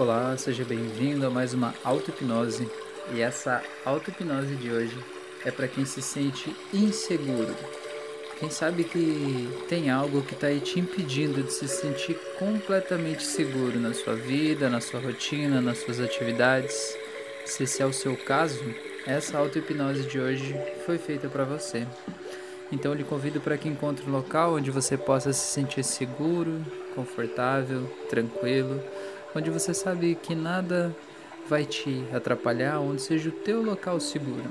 Olá, seja bem-vindo a mais uma auto-hipnose. E essa auto-hipnose de hoje é para quem se sente inseguro. Quem sabe que tem algo que está aí te impedindo de se sentir completamente seguro na sua vida, na sua rotina, nas suas atividades. Se esse é o seu caso, essa auto-hipnose de hoje foi feita para você. Então lhe convido para que encontre um local onde você possa se sentir seguro, confortável, tranquilo onde você sabe que nada vai te atrapalhar, onde seja o teu local seguro.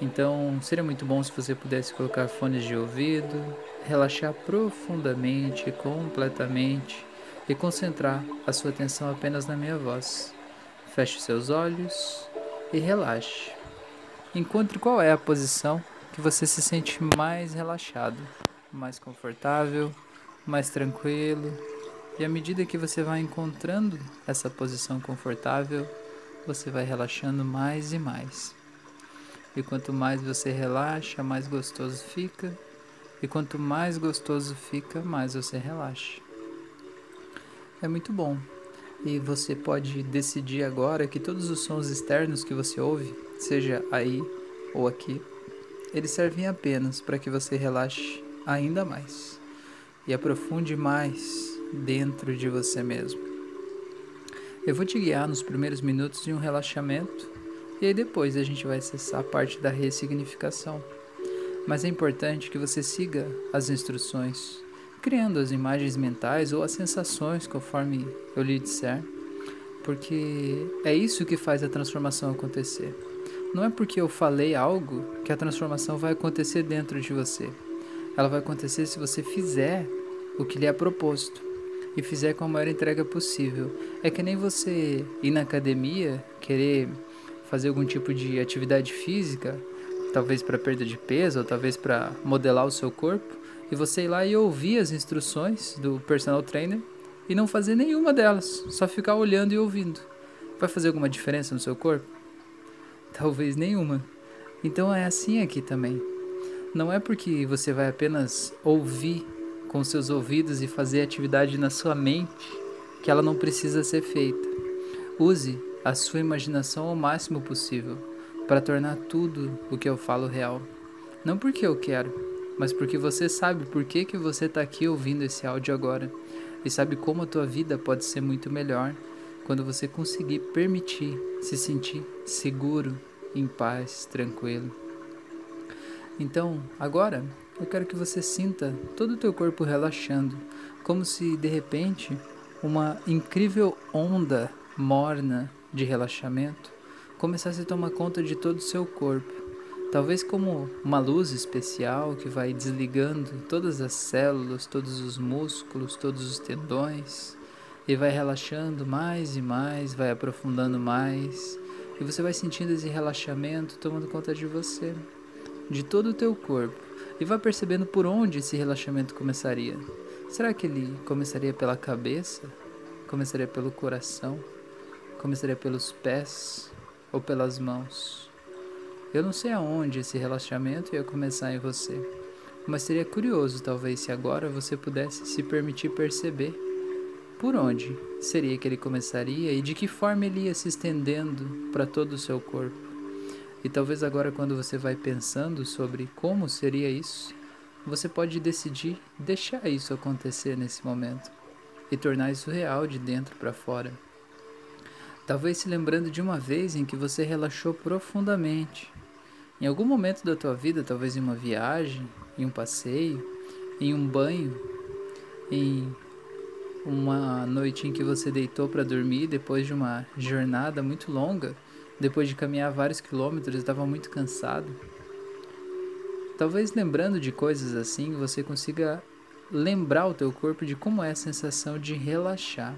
Então, seria muito bom se você pudesse colocar fones de ouvido, relaxar profundamente, completamente e concentrar a sua atenção apenas na minha voz. Feche seus olhos e relaxe. Encontre qual é a posição que você se sente mais relaxado, mais confortável, mais tranquilo e à medida que você vai encontrando essa posição confortável, você vai relaxando mais e mais. E quanto mais você relaxa, mais gostoso fica. E quanto mais gostoso fica, mais você relaxa. É muito bom. E você pode decidir agora que todos os sons externos que você ouve, seja aí ou aqui, eles servem apenas para que você relaxe ainda mais e aprofunde mais dentro de você mesmo. Eu vou te guiar nos primeiros minutos de um relaxamento e aí depois a gente vai acessar a parte da ressignificação. Mas é importante que você siga as instruções, criando as imagens mentais ou as sensações conforme eu lhe disser, porque é isso que faz a transformação acontecer. Não é porque eu falei algo que a transformação vai acontecer dentro de você. Ela vai acontecer se você fizer o que lhe é proposto e fizer com a maior entrega possível. É que nem você ir na academia, querer fazer algum tipo de atividade física, talvez para perda de peso, ou talvez para modelar o seu corpo, e você ir lá e ouvir as instruções do personal trainer e não fazer nenhuma delas, só ficar olhando e ouvindo. Vai fazer alguma diferença no seu corpo? Talvez nenhuma. Então é assim aqui também. Não é porque você vai apenas ouvir com seus ouvidos e fazer atividade na sua mente que ela não precisa ser feita. Use a sua imaginação ao máximo possível para tornar tudo o que eu falo real. Não porque eu quero, mas porque você sabe por que, que você está aqui ouvindo esse áudio agora e sabe como a tua vida pode ser muito melhor quando você conseguir permitir se sentir seguro, em paz, tranquilo. Então, agora eu quero que você sinta todo o teu corpo relaxando, como se de repente uma incrível onda morna de relaxamento começasse a tomar conta de todo o seu corpo. Talvez como uma luz especial que vai desligando todas as células, todos os músculos, todos os tendões e vai relaxando mais e mais, vai aprofundando mais, e você vai sentindo esse relaxamento tomando conta de você, de todo o teu corpo e vá percebendo por onde esse relaxamento começaria. Será que ele começaria pela cabeça? Começaria pelo coração? Começaria pelos pés ou pelas mãos? Eu não sei aonde esse relaxamento ia começar em você, mas seria curioso talvez se agora você pudesse se permitir perceber por onde seria que ele começaria e de que forma ele ia se estendendo para todo o seu corpo. E talvez agora, quando você vai pensando sobre como seria isso, você pode decidir deixar isso acontecer nesse momento e tornar isso real de dentro para fora. Talvez se lembrando de uma vez em que você relaxou profundamente. Em algum momento da tua vida, talvez em uma viagem, em um passeio, em um banho, em uma noite em que você deitou para dormir depois de uma jornada muito longa depois de caminhar vários quilômetros, estava muito cansado. Talvez lembrando de coisas assim, você consiga lembrar o teu corpo de como é a sensação de relaxar.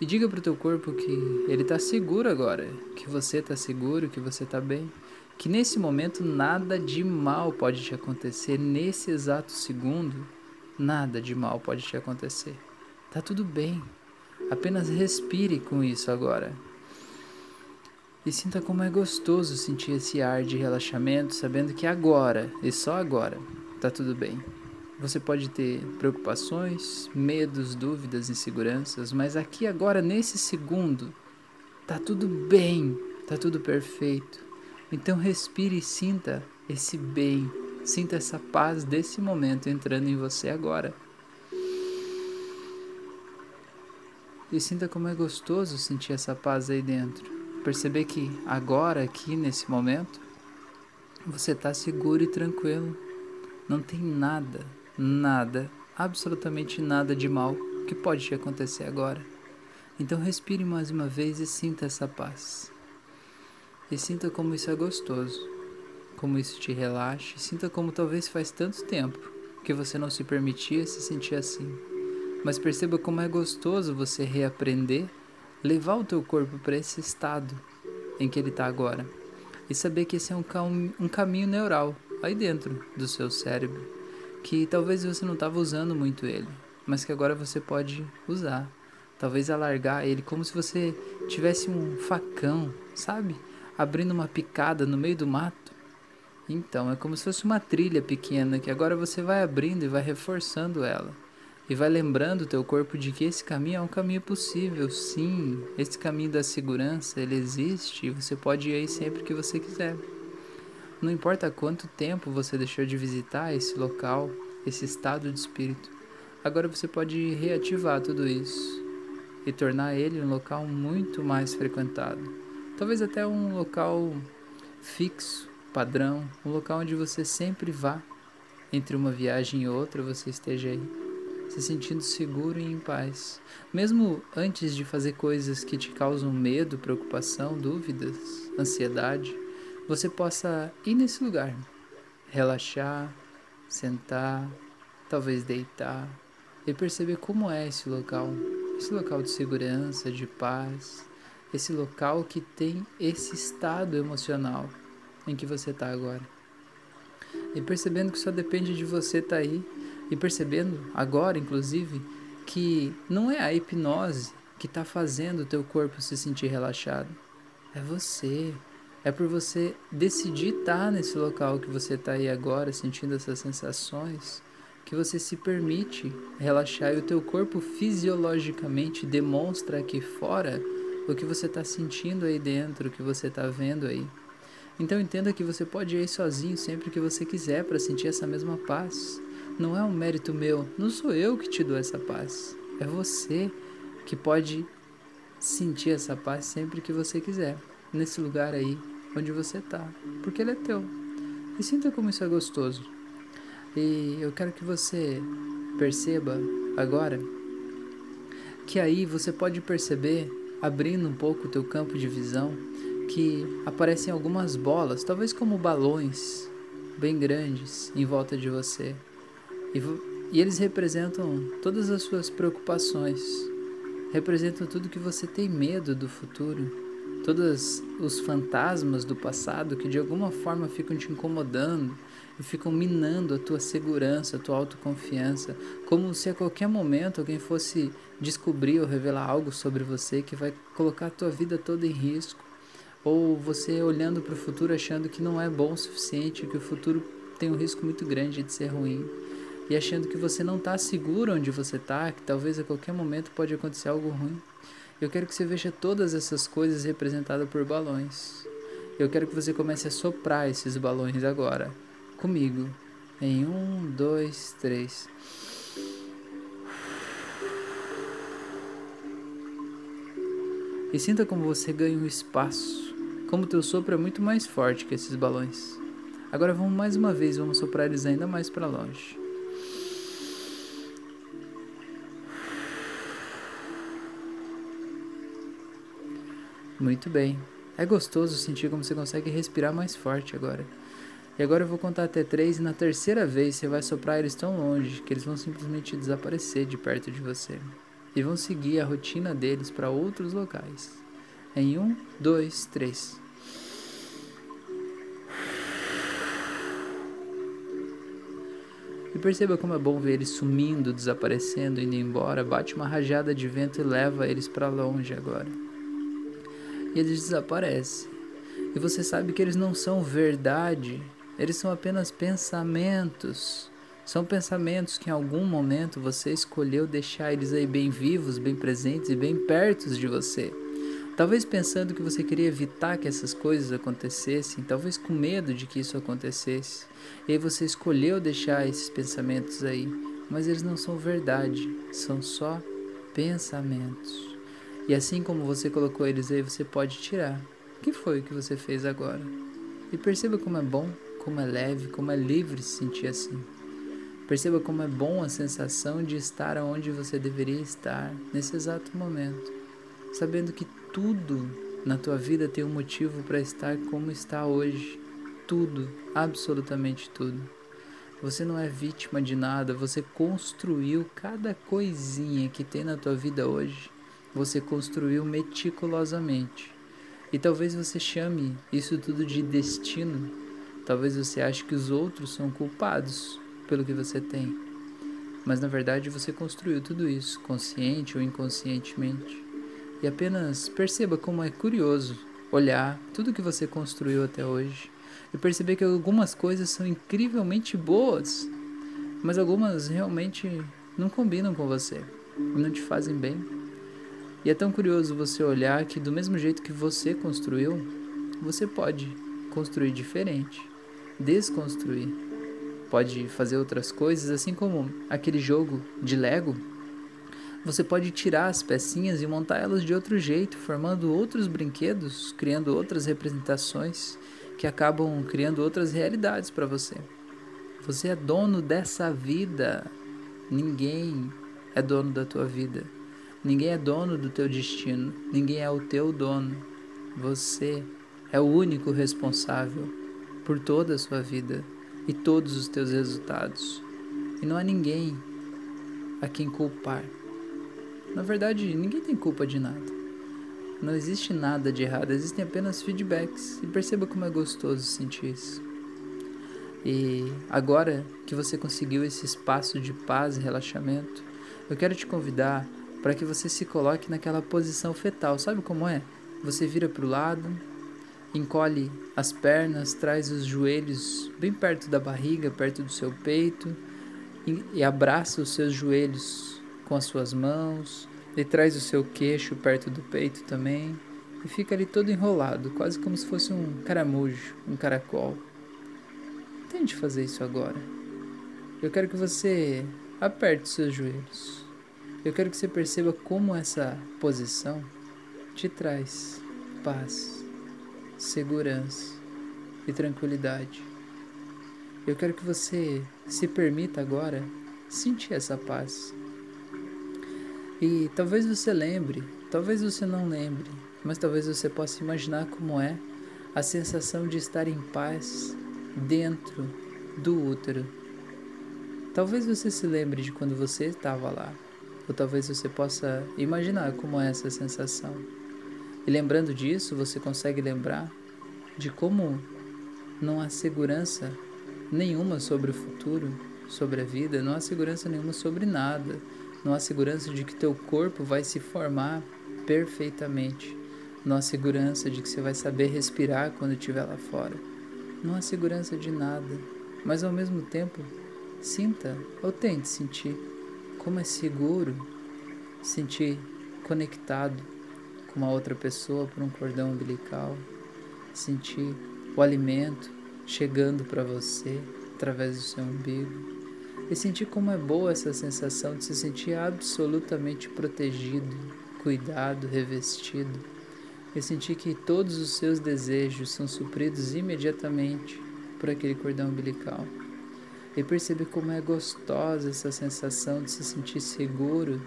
E diga para o teu corpo que ele está seguro agora, que você está seguro, que você está bem, que nesse momento nada de mal pode te acontecer, nesse exato segundo, nada de mal pode te acontecer. Tá tudo bem. Apenas respire com isso agora. E sinta como é gostoso sentir esse ar de relaxamento, sabendo que agora, e só agora, tá tudo bem. Você pode ter preocupações, medos, dúvidas, inseguranças, mas aqui agora nesse segundo tá tudo bem, tá tudo perfeito. Então respire e sinta esse bem, sinta essa paz desse momento entrando em você agora. E sinta como é gostoso sentir essa paz aí dentro. Perceber que agora, aqui nesse momento, você está seguro e tranquilo. Não tem nada, nada, absolutamente nada de mal que pode te acontecer agora. Então respire mais uma vez e sinta essa paz. E sinta como isso é gostoso, como isso te relaxa, e sinta como talvez faz tanto tempo que você não se permitia se sentir assim. Mas perceba como é gostoso você reaprender, levar o teu corpo para esse estado em que ele está agora. E saber que esse é um, cam um caminho neural aí dentro do seu cérebro que talvez você não estava usando muito ele, mas que agora você pode usar. Talvez alargar ele como se você tivesse um facão, sabe? Abrindo uma picada no meio do mato. Então, é como se fosse uma trilha pequena que agora você vai abrindo e vai reforçando ela. E vai lembrando o teu corpo de que esse caminho é um caminho possível, sim. Esse caminho da segurança, ele existe e você pode ir aí sempre que você quiser. Não importa quanto tempo você deixou de visitar esse local, esse estado de espírito, agora você pode reativar tudo isso e tornar ele um local muito mais frequentado. Talvez até um local fixo, padrão, um local onde você sempre vá. Entre uma viagem e outra, você esteja aí, se sentindo seguro e em paz. Mesmo antes de fazer coisas que te causam medo, preocupação, dúvidas, ansiedade você possa ir nesse lugar, relaxar, sentar, talvez deitar e perceber como é esse local, esse local de segurança, de paz, esse local que tem esse estado emocional em que você está agora. E percebendo que só depende de você estar tá aí e percebendo agora, inclusive, que não é a hipnose que está fazendo o teu corpo se sentir relaxado, é você. É por você decidir estar nesse local que você está aí agora, sentindo essas sensações, que você se permite relaxar e o teu corpo fisiologicamente demonstra aqui fora o que você está sentindo aí dentro, o que você está vendo aí. Então entenda que você pode ir sozinho sempre que você quiser para sentir essa mesma paz. Não é um mérito meu, não sou eu que te dou essa paz. É você que pode sentir essa paz sempre que você quiser nesse lugar aí onde você está, porque ele é teu. E sinta como isso é gostoso. E eu quero que você perceba agora que aí você pode perceber, abrindo um pouco o teu campo de visão, que aparecem algumas bolas, talvez como balões bem grandes em volta de você. E, e eles representam todas as suas preocupações, representam tudo que você tem medo do futuro. Todos os fantasmas do passado que de alguma forma ficam te incomodando e ficam minando a tua segurança, a tua autoconfiança, como se a qualquer momento alguém fosse descobrir ou revelar algo sobre você que vai colocar a tua vida toda em risco, ou você olhando para o futuro achando que não é bom o suficiente, que o futuro tem um risco muito grande de ser ruim. E achando que você não está seguro onde você está, que talvez a qualquer momento pode acontecer algo ruim. Eu quero que você veja todas essas coisas representadas por balões. Eu quero que você comece a soprar esses balões agora, comigo. Em um, dois, três. E sinta como você ganha um espaço. Como teu sopro é muito mais forte que esses balões. Agora vamos mais uma vez, vamos soprar eles ainda mais para longe. Muito bem. É gostoso sentir como você consegue respirar mais forte agora. E agora eu vou contar até três e na terceira vez você vai soprar eles tão longe que eles vão simplesmente desaparecer de perto de você. E vão seguir a rotina deles para outros locais. Em um, dois, três. E perceba como é bom ver eles sumindo, desaparecendo, indo embora. Bate uma rajada de vento e leva eles para longe agora e eles desaparecem. E você sabe que eles não são verdade, eles são apenas pensamentos, São pensamentos que em algum momento você escolheu deixar eles aí bem vivos, bem presentes e bem perto de você. Talvez pensando que você queria evitar que essas coisas acontecessem, talvez com medo de que isso acontecesse. E aí você escolheu deixar esses pensamentos aí, mas eles não são verdade, são só pensamentos. E assim como você colocou eles aí, você pode tirar. O que foi o que você fez agora? E perceba como é bom, como é leve, como é livre se sentir assim. Perceba como é bom a sensação de estar onde você deveria estar nesse exato momento, sabendo que tudo na tua vida tem um motivo para estar como está hoje. Tudo, absolutamente tudo. Você não é vítima de nada, você construiu cada coisinha que tem na tua vida hoje. Você construiu meticulosamente. E talvez você chame isso tudo de destino. Talvez você ache que os outros são culpados pelo que você tem. Mas na verdade você construiu tudo isso, consciente ou inconscientemente. E apenas perceba como é curioso olhar tudo que você construiu até hoje e perceber que algumas coisas são incrivelmente boas, mas algumas realmente não combinam com você não te fazem bem. E é tão curioso você olhar que do mesmo jeito que você construiu, você pode construir diferente, desconstruir pode fazer outras coisas, assim como aquele jogo de Lego. Você pode tirar as pecinhas e montar elas de outro jeito, formando outros brinquedos, criando outras representações que acabam criando outras realidades para você. Você é dono dessa vida. Ninguém é dono da tua vida. Ninguém é dono do teu destino. Ninguém é o teu dono. Você é o único responsável por toda a sua vida e todos os teus resultados. E não há ninguém a quem culpar. Na verdade, ninguém tem culpa de nada. Não existe nada de errado, existem apenas feedbacks. E perceba como é gostoso sentir isso. E agora que você conseguiu esse espaço de paz e relaxamento, eu quero te convidar para que você se coloque naquela posição fetal. Sabe como é? Você vira para o lado, Encolhe as pernas, traz os joelhos bem perto da barriga, perto do seu peito e, abraça os seus joelhos com as suas mãos e traz o seu queixo perto do peito também e fica ali todo enrolado, quase como se fosse um caramujo, um caracol. Tente fazer isso agora. Eu quero que você aperte os seus joelhos. Eu quero que você perceba como essa posição te traz paz segurança e tranquilidade. Eu quero que você se permita agora sentir essa paz. E talvez você lembre, talvez você não lembre, mas talvez você possa imaginar como é a sensação de estar em paz dentro do útero. Talvez você se lembre de quando você estava lá, ou talvez você possa imaginar como é essa sensação. E lembrando disso, você consegue lembrar de como não há segurança nenhuma sobre o futuro, sobre a vida, não há segurança nenhuma sobre nada. Não há segurança de que teu corpo vai se formar perfeitamente. Não há segurança de que você vai saber respirar quando estiver lá fora. Não há segurança de nada. Mas ao mesmo tempo, sinta ou tente sentir como é seguro sentir conectado com uma outra pessoa por um cordão umbilical, sentir o alimento chegando para você através do seu umbigo e sentir como é boa essa sensação de se sentir absolutamente protegido, cuidado, revestido e sentir que todos os seus desejos são supridos imediatamente por aquele cordão umbilical. E perceber como é gostosa essa sensação de se sentir seguro,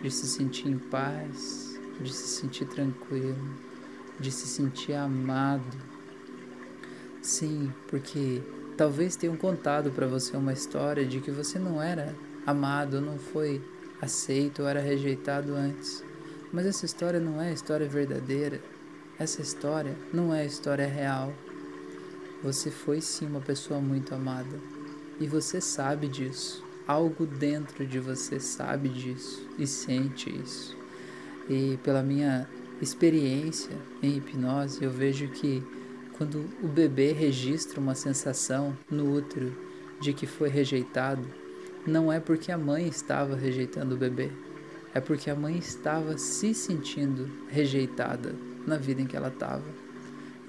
de se sentir em paz, de se sentir tranquilo, de se sentir amado. Sim, porque talvez tenham contado para você uma história de que você não era amado, não foi aceito ou era rejeitado antes. Mas essa história não é a história verdadeira. Essa história não é a história real. Você foi sim uma pessoa muito amada. E você sabe disso. Algo dentro de você sabe disso e sente isso. E pela minha experiência em hipnose, eu vejo que quando o bebê registra uma sensação no útero de que foi rejeitado, não é porque a mãe estava rejeitando o bebê, é porque a mãe estava se sentindo rejeitada na vida em que ela estava.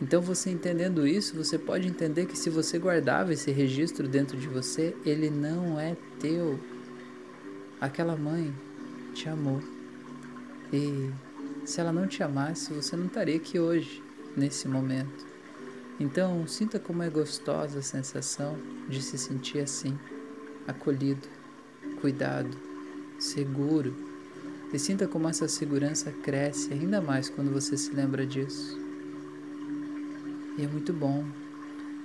Então, você entendendo isso, você pode entender que se você guardava esse registro dentro de você, ele não é teu. Aquela mãe te amou. E se ela não te amasse, você não estaria aqui hoje, nesse momento. Então, sinta como é gostosa a sensação de se sentir assim, acolhido, cuidado, seguro. E sinta como essa segurança cresce ainda mais quando você se lembra disso. E é muito bom.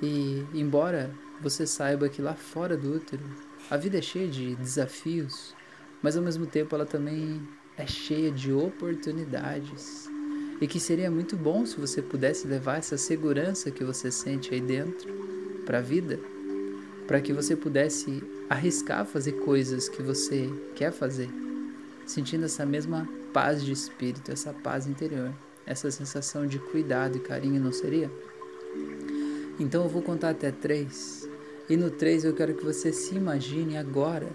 E embora você saiba que lá fora do útero a vida é cheia de desafios, mas ao mesmo tempo ela também é cheia de oportunidades. E que seria muito bom se você pudesse levar essa segurança que você sente aí dentro para a vida, para que você pudesse arriscar fazer coisas que você quer fazer, sentindo essa mesma paz de espírito, essa paz interior, essa sensação de cuidado e carinho, não seria? Então eu vou contar até três. E no três eu quero que você se imagine agora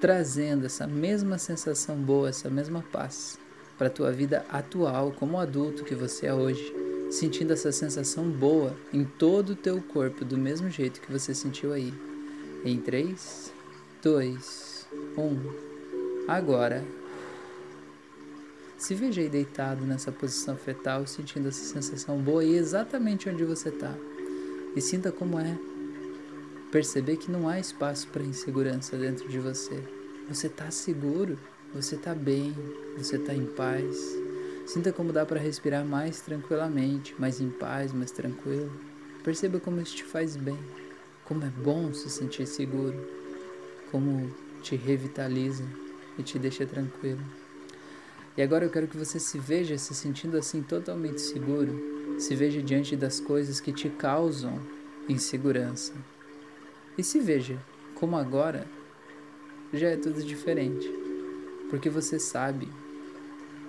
trazendo essa mesma sensação boa, essa mesma paz para a tua vida atual como adulto que você é hoje, sentindo essa sensação boa em todo o teu corpo do mesmo jeito que você sentiu aí. Em 3, 2, 1. Agora. Se veja aí deitado nessa posição fetal, sentindo essa sensação boa e exatamente onde você está. E sinta como é perceber que não há espaço para insegurança dentro de você. Você está seguro, você está bem, você está em paz. Sinta como dá para respirar mais tranquilamente, mais em paz, mais tranquilo. Perceba como isso te faz bem, como é bom se sentir seguro, como te revitaliza e te deixa tranquilo. E agora eu quero que você se veja se sentindo assim totalmente seguro, se veja diante das coisas que te causam insegurança. E se veja como agora já é tudo diferente, porque você sabe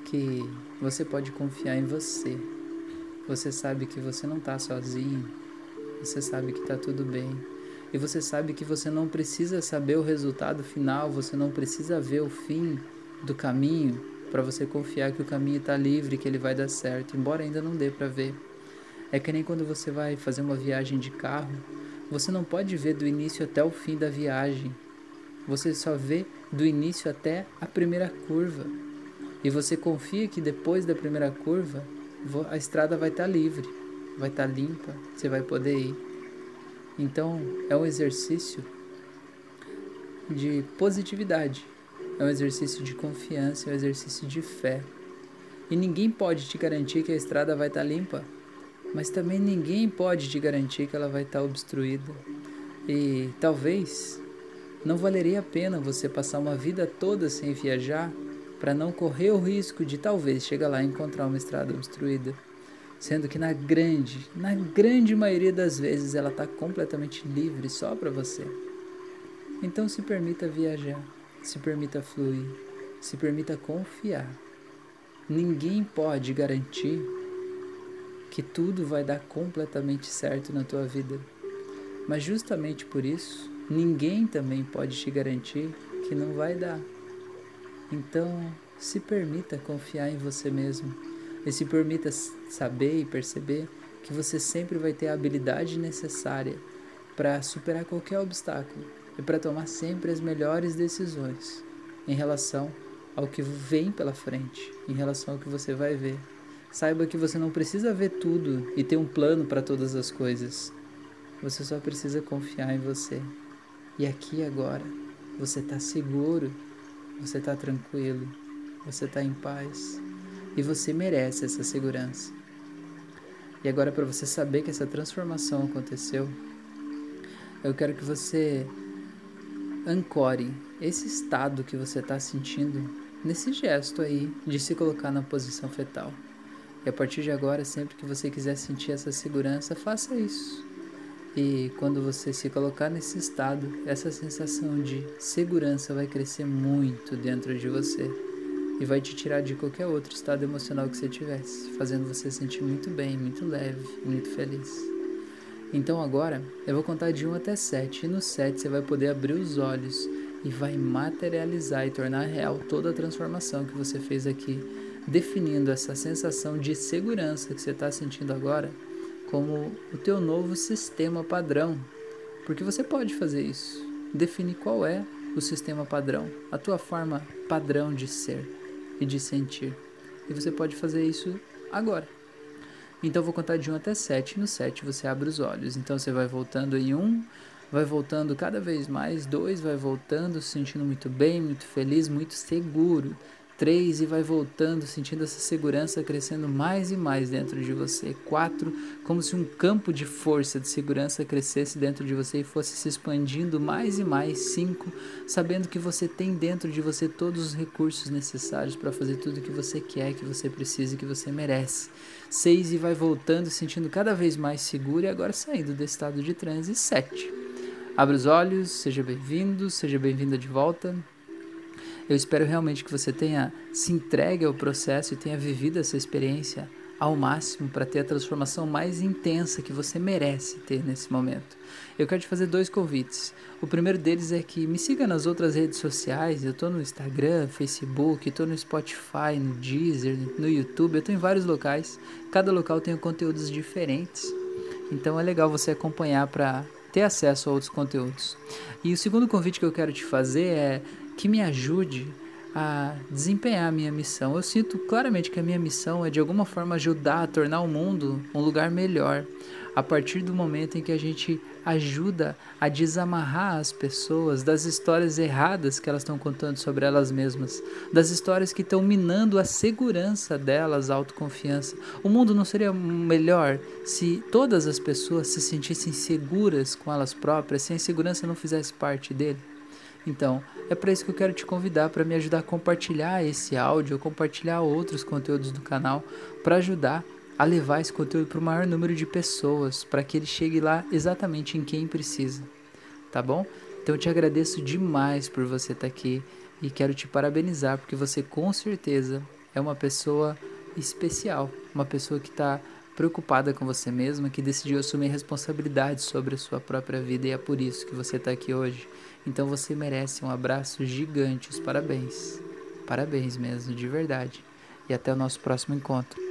que você pode confiar em você. Você sabe que você não está sozinho. Você sabe que está tudo bem. E você sabe que você não precisa saber o resultado final, você não precisa ver o fim do caminho para você confiar que o caminho está livre, que ele vai dar certo, embora ainda não dê para ver. É que nem quando você vai fazer uma viagem de carro, você não pode ver do início até o fim da viagem. Você só vê do início até a primeira curva. E você confia que depois da primeira curva, a estrada vai estar tá livre, vai estar tá limpa, você vai poder ir. Então, é um exercício de positividade. É um exercício de confiança, é um exercício de fé. E ninguém pode te garantir que a estrada vai estar tá limpa, mas também ninguém pode te garantir que ela vai estar obstruída. E talvez não valeria a pena você passar uma vida toda sem viajar para não correr o risco de talvez chegar lá e encontrar uma estrada obstruída, sendo que na grande, na grande maioria das vezes ela está completamente livre só para você. Então se permita viajar. Se permita fluir, se permita confiar. Ninguém pode garantir que tudo vai dar completamente certo na tua vida. Mas justamente por isso, ninguém também pode te garantir que não vai dar. Então, se permita confiar em você mesmo e se permita saber e perceber que você sempre vai ter a habilidade necessária para superar qualquer obstáculo e para tomar sempre as melhores decisões em relação ao que vem pela frente, em relação ao que você vai ver. Saiba que você não precisa ver tudo e ter um plano para todas as coisas. Você só precisa confiar em você. E aqui agora, você está seguro, você está tranquilo, você está em paz e você merece essa segurança. E agora, para você saber que essa transformação aconteceu, eu quero que você ancore esse estado que você está sentindo nesse gesto aí de se colocar na posição fetal. E a partir de agora, sempre que você quiser sentir essa segurança, faça isso. E quando você se colocar nesse estado, essa sensação de segurança vai crescer muito dentro de você e vai te tirar de qualquer outro estado emocional que você tivesse, fazendo você sentir muito bem, muito leve, muito feliz. Então agora eu vou contar de 1 até 7 e no 7 você vai poder abrir os olhos e vai materializar e tornar real toda a transformação que você fez aqui, definindo essa sensação de segurança que você está sentindo agora como o teu novo sistema padrão, porque você pode fazer isso. Definir qual é o sistema padrão, a tua forma padrão de ser e de sentir. E você pode fazer isso agora. Então eu vou contar de 1 até 7. No 7 você abre os olhos. Então você vai voltando em 1, vai voltando cada vez mais. 2 vai voltando, se sentindo muito bem, muito feliz, muito seguro. 3 e vai voltando, sentindo essa segurança crescendo mais e mais dentro de você. 4, como se um campo de força, de segurança crescesse dentro de você e fosse se expandindo mais e mais. 5, sabendo que você tem dentro de você todos os recursos necessários para fazer tudo o que você quer, que você precisa e que você merece. 6 e vai voltando, sentindo cada vez mais seguro e agora saindo do estado de transe. 7. Abre os olhos, seja bem-vindo, seja bem-vinda de volta. Eu espero realmente que você tenha se entregue ao processo e tenha vivido essa experiência ao máximo para ter a transformação mais intensa que você merece ter nesse momento. Eu quero te fazer dois convites. O primeiro deles é que me siga nas outras redes sociais. Eu estou no Instagram, Facebook, estou no Spotify, no Deezer, no YouTube. Eu estou em vários locais. Cada local tem conteúdos diferentes. Então é legal você acompanhar para ter acesso a outros conteúdos. E o segundo convite que eu quero te fazer é que me ajude a desempenhar a minha missão. Eu sinto claramente que a minha missão é de alguma forma ajudar a tornar o mundo um lugar melhor. A partir do momento em que a gente ajuda a desamarrar as pessoas das histórias erradas que elas estão contando sobre elas mesmas, das histórias que estão minando a segurança delas, a autoconfiança. O mundo não seria melhor se todas as pessoas se sentissem seguras com elas próprias, se a insegurança não fizesse parte dele? Então, é para isso que eu quero te convidar para me ajudar a compartilhar esse áudio, compartilhar outros conteúdos do canal, para ajudar a levar esse conteúdo para o maior número de pessoas, para que ele chegue lá exatamente em quem precisa. Tá bom? Então eu te agradeço demais por você estar tá aqui e quero te parabenizar porque você com certeza é uma pessoa especial, uma pessoa que está preocupada com você mesma, que decidiu assumir responsabilidade sobre a sua própria vida e é por isso que você está aqui hoje. Então você merece um abraço gigante, os parabéns. Parabéns mesmo, de verdade. E até o nosso próximo encontro.